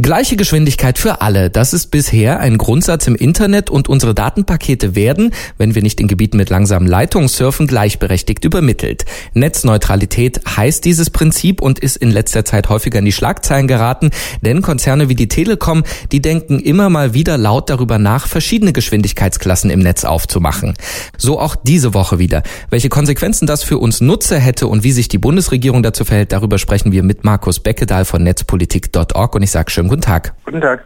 Gleiche Geschwindigkeit für alle. Das ist bisher ein Grundsatz im Internet und unsere Datenpakete werden, wenn wir nicht in Gebieten mit langsamen Leitungen surfen, gleichberechtigt übermittelt. Netzneutralität heißt dieses Prinzip und ist in letzter Zeit häufiger in die Schlagzeilen geraten, denn Konzerne wie die Telekom, die denken immer mal wieder laut darüber nach, verschiedene Geschwindigkeitsklassen im Netz aufzumachen. So auch diese Woche wieder. Welche Konsequenzen das für uns Nutzer hätte und wie sich die Bundesregierung dazu verhält, darüber sprechen wir mit Markus Beckedahl von netzpolitik.org und ich sage schön Schönen guten Tag. Guten Tag.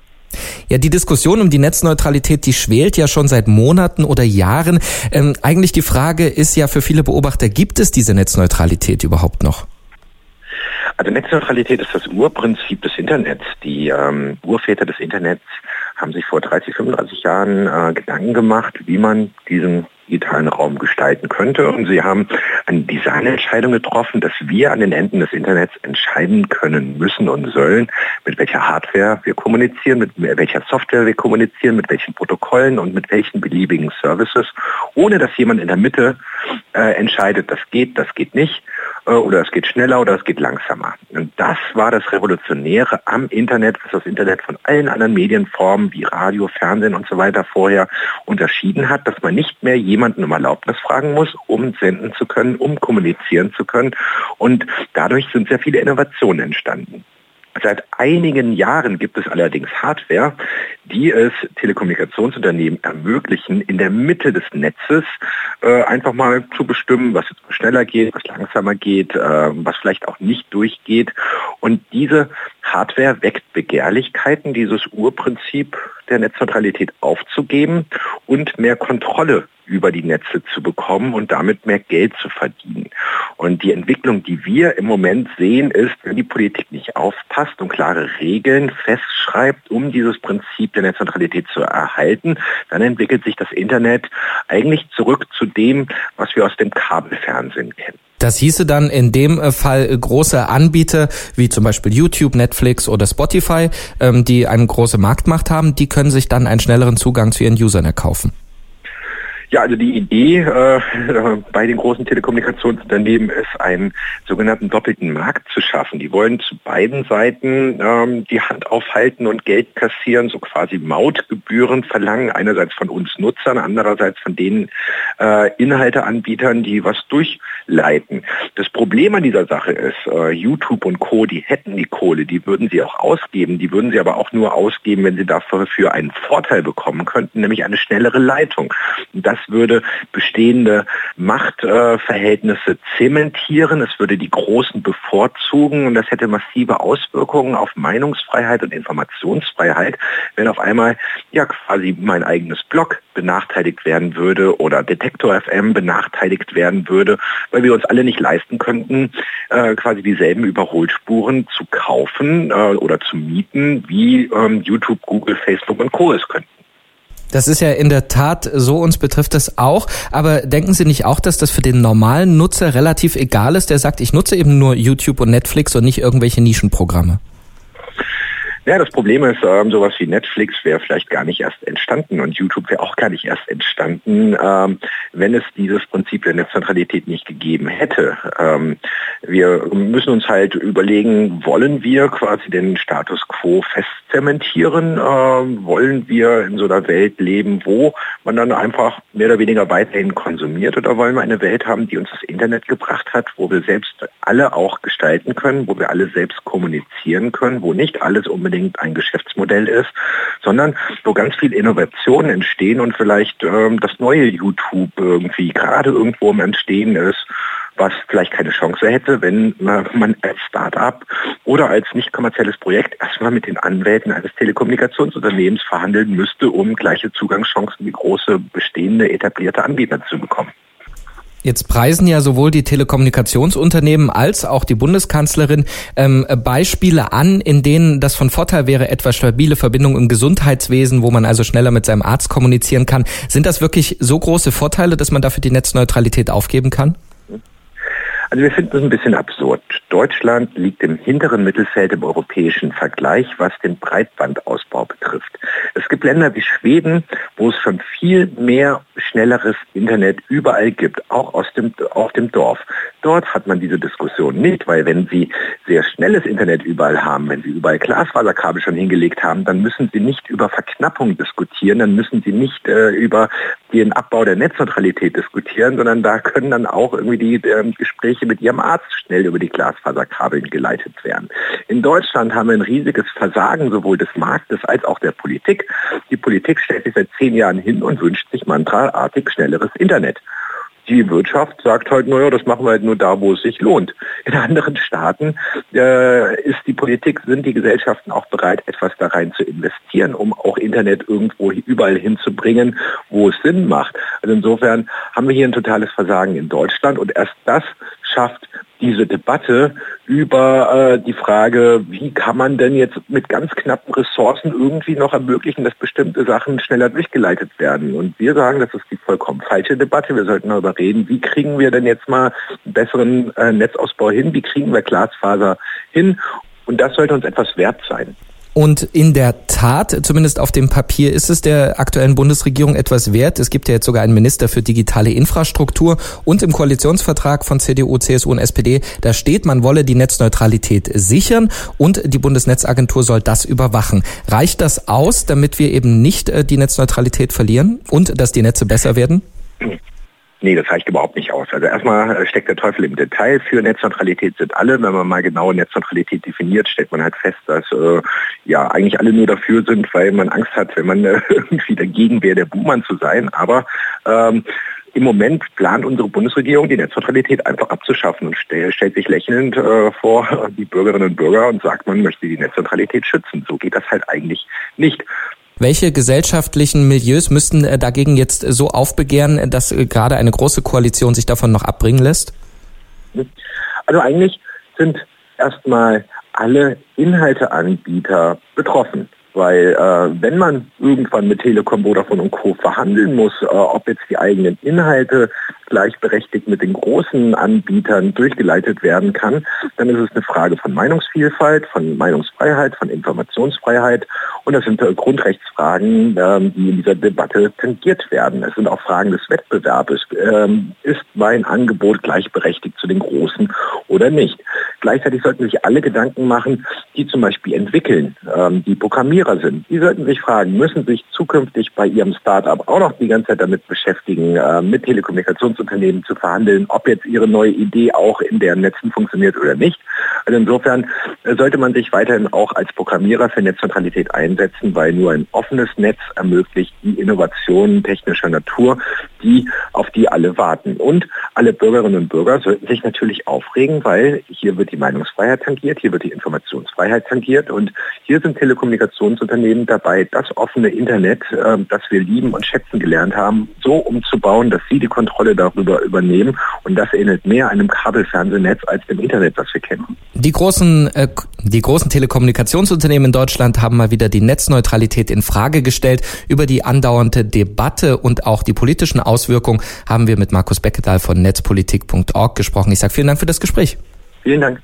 Ja, die Diskussion um die Netzneutralität, die schwelt ja schon seit Monaten oder Jahren. Ähm, eigentlich die Frage ist ja für viele Beobachter, gibt es diese Netzneutralität überhaupt noch? Also Netzneutralität ist das Urprinzip des Internets. Die ähm, Urväter des Internets haben sich vor 30, 35 Jahren äh, Gedanken gemacht, wie man diesen digitalen Raum gestalten könnte. Und sie haben eine Designentscheidung getroffen, dass wir an den Enden des Internets entscheiden können müssen und sollen, mit welcher Hardware wir kommunizieren, mit welcher Software wir kommunizieren, mit welchen Protokollen und mit welchen beliebigen Services, ohne dass jemand in der Mitte äh, entscheidet, das geht, das geht nicht oder es geht schneller oder es geht langsamer. Und das war das Revolutionäre am Internet, was das Internet von allen anderen Medienformen wie Radio, Fernsehen und so weiter vorher unterschieden hat, dass man nicht mehr jemanden um Erlaubnis fragen muss, um senden zu können, um kommunizieren zu können. Und dadurch sind sehr viele Innovationen entstanden. Seit einigen Jahren gibt es allerdings Hardware, die es Telekommunikationsunternehmen ermöglichen, in der Mitte des Netzes äh, einfach mal zu bestimmen, was schneller geht, was langsamer geht, äh, was vielleicht auch nicht durchgeht. Und diese Hardware weckt Begehrlichkeiten, dieses Urprinzip der Netzneutralität aufzugeben und mehr Kontrolle über die Netze zu bekommen und damit mehr Geld zu verdienen. Und die Entwicklung, die wir im Moment sehen, ist, wenn die Politik nicht aufpasst und klare Regeln festschreibt, um dieses Prinzip der Netzneutralität zu erhalten, dann entwickelt sich das Internet eigentlich zurück zu dem, was wir aus dem Kabelfernsehen kennen. Das hieße dann in dem äh, Fall äh, große Anbieter wie zum Beispiel YouTube, Netflix oder Spotify, ähm, die eine große Marktmacht haben, die können sich dann einen schnelleren Zugang zu ihren Usern erkaufen. Ja, also die Idee äh, bei den großen Telekommunikationsunternehmen ist, einen sogenannten doppelten Markt zu schaffen. Die wollen zu beiden Seiten ähm, die Hand aufhalten und Geld kassieren, so quasi Mautgebühren verlangen, einerseits von uns Nutzern, andererseits von den äh, Inhalteanbietern, die was durchleiten. Das Problem an dieser Sache ist, äh, YouTube und Co., die hätten die Kohle, die würden sie auch ausgeben, die würden sie aber auch nur ausgeben, wenn sie dafür einen Vorteil bekommen könnten, nämlich eine schnellere Leitung. das das würde bestehende Machtverhältnisse zementieren, es würde die Großen bevorzugen und das hätte massive Auswirkungen auf Meinungsfreiheit und Informationsfreiheit, wenn auf einmal ja quasi mein eigenes Blog benachteiligt werden würde oder Detektor FM benachteiligt werden würde, weil wir uns alle nicht leisten könnten, äh, quasi dieselben Überholspuren zu kaufen äh, oder zu mieten, wie ähm, YouTube, Google, Facebook und Co. es könnten. Das ist ja in der Tat so, uns betrifft das auch. Aber denken Sie nicht auch, dass das für den normalen Nutzer relativ egal ist, der sagt, ich nutze eben nur YouTube und Netflix und nicht irgendwelche Nischenprogramme? Ja, das Problem ist, ähm, sowas wie Netflix wäre vielleicht gar nicht erst entstanden und YouTube wäre auch gar nicht erst entstanden, ähm, wenn es dieses Prinzip der Netzneutralität nicht gegeben hätte. Ähm, wir müssen uns halt überlegen, wollen wir quasi den Status quo festzementieren? Ähm, wollen wir in so einer Welt leben, wo man dann einfach mehr oder weniger weiterhin konsumiert oder wollen wir eine Welt haben, die uns das Internet gebracht hat, wo wir selbst alle auch gestalten können, wo wir alle selbst kommunizieren können, wo nicht alles unbedingt unbedingt ein Geschäftsmodell ist, sondern wo ganz viel Innovationen entstehen und vielleicht ähm, das neue YouTube irgendwie gerade irgendwo im Entstehen ist, was vielleicht keine Chance hätte, wenn man als Start-up oder als nicht kommerzielles Projekt erstmal mit den Anwälten eines Telekommunikationsunternehmens verhandeln müsste, um gleiche Zugangschancen wie große bestehende etablierte Anbieter zu bekommen. Jetzt preisen ja sowohl die Telekommunikationsunternehmen als auch die Bundeskanzlerin ähm, Beispiele an, in denen das von Vorteil wäre, etwa stabile Verbindungen im Gesundheitswesen, wo man also schneller mit seinem Arzt kommunizieren kann. Sind das wirklich so große Vorteile, dass man dafür die Netzneutralität aufgeben kann? Also wir finden das ein bisschen absurd. Deutschland liegt im hinteren Mittelfeld im europäischen Vergleich, was den Breitbandausbau betrifft. Gibt Länder wie Schweden, wo es schon viel mehr schnelleres Internet überall gibt, auch aus dem, auf dem Dorf. Dort hat man diese Diskussion nicht, weil wenn Sie sehr schnelles Internet überall haben, wenn Sie überall Glasfaserkabel schon hingelegt haben, dann müssen Sie nicht über Verknappung diskutieren, dann müssen Sie nicht äh, über den Abbau der Netzneutralität diskutieren, sondern da können dann auch irgendwie die äh, Gespräche mit Ihrem Arzt schnell über die Glasfaserkabel geleitet werden. In Deutschland haben wir ein riesiges Versagen sowohl des Marktes als auch der Politik. Die Politik stellt sich seit zehn Jahren hin und wünscht sich mantraartig schnelleres Internet die Wirtschaft sagt halt, naja, das machen wir halt nur da, wo es sich lohnt. In anderen Staaten äh, ist die Politik, sind die Gesellschaften auch bereit, etwas da rein zu investieren, um auch Internet irgendwo überall hinzubringen, wo es Sinn macht. Also insofern haben wir hier ein totales Versagen in Deutschland und erst das schafft diese Debatte über äh, die Frage, wie kann man denn jetzt mit ganz knappen Ressourcen irgendwie noch ermöglichen, dass bestimmte Sachen schneller durchgeleitet werden. Und wir sagen, das ist die vollkommen falsche Debatte. Wir sollten darüber reden, wie kriegen wir denn jetzt mal einen besseren äh, Netzausbau hin, wie kriegen wir Glasfaser hin. Und das sollte uns etwas wert sein. Und in der Tat, zumindest auf dem Papier, ist es der aktuellen Bundesregierung etwas wert. Es gibt ja jetzt sogar einen Minister für digitale Infrastruktur und im Koalitionsvertrag von CDU, CSU und SPD, da steht, man wolle die Netzneutralität sichern und die Bundesnetzagentur soll das überwachen. Reicht das aus, damit wir eben nicht äh, die Netzneutralität verlieren und dass die Netze besser werden? Nee, das reicht überhaupt nicht aus. Also erstmal steckt der Teufel im Detail. Für Netzneutralität sind alle. Wenn man mal genau Netzneutralität definiert, stellt man halt fest, dass äh, ja eigentlich alle nur dafür sind, weil man Angst hat, wenn man äh, irgendwie dagegen wäre, der Buhmann zu sein. Aber ähm, im Moment plant unsere Bundesregierung, die Netzneutralität einfach abzuschaffen und stell, stellt sich lächelnd äh, vor die Bürgerinnen und Bürger und sagt, man möchte die Netzneutralität schützen. So geht das halt eigentlich nicht. Welche gesellschaftlichen Milieus müssten äh, dagegen jetzt so aufbegehren, dass äh, gerade eine große Koalition sich davon noch abbringen lässt? Also eigentlich sind erstmal alle Inhalteanbieter betroffen. Weil äh, wenn man irgendwann mit Telekom, Vodafone und Co. verhandeln muss, äh, ob jetzt die eigenen Inhalte gleichberechtigt mit den großen Anbietern durchgeleitet werden kann, dann ist es eine Frage von Meinungsvielfalt, von Meinungsfreiheit, von Informationsfreiheit und das sind äh, Grundrechtsfragen, ähm, die in dieser Debatte tangiert werden. Es sind auch Fragen des Wettbewerbs. Ähm, ist mein Angebot gleichberechtigt zu den Großen oder nicht? Gleichzeitig sollten sich alle Gedanken machen, die zum Beispiel entwickeln, ähm, die Programmierer sind. Die sollten sich fragen, müssen sich zukünftig bei ihrem Startup auch noch die ganze Zeit damit beschäftigen, äh, mit Telekommunikationsunternehmen zu verhandeln, ob jetzt ihre neue Idee auch in deren Netzen funktioniert oder nicht. Also insofern äh, sollte man sich weiterhin auch als Programmierer für Netzneutralität einsetzen, weil nur ein offenes Netz ermöglicht die Innovationen technischer Natur, die auf die alle warten. Und alle Bürgerinnen und Bürger sollten sich natürlich aufregen, weil hier wird die Meinungsfreiheit tangiert, hier wird die Informationsfreiheit tangiert und hier sind Telekommunikationsunternehmen dabei, das offene Internet, äh, das wir lieben und schätzen gelernt haben, so umzubauen, dass sie die Kontrolle darüber übernehmen und das ähnelt mehr einem Kabelfernsehnetz als dem Internet, das wir kennen. Die großen, äh, die großen Telekommunikationsunternehmen in Deutschland haben mal wieder die Netzneutralität in Frage gestellt. Über die andauernde Debatte und auch die politischen Auswirkungen haben wir mit Markus Beckedahl von netzpolitik.org gesprochen. Ich sage vielen Dank für das Gespräch. Vielen Dank.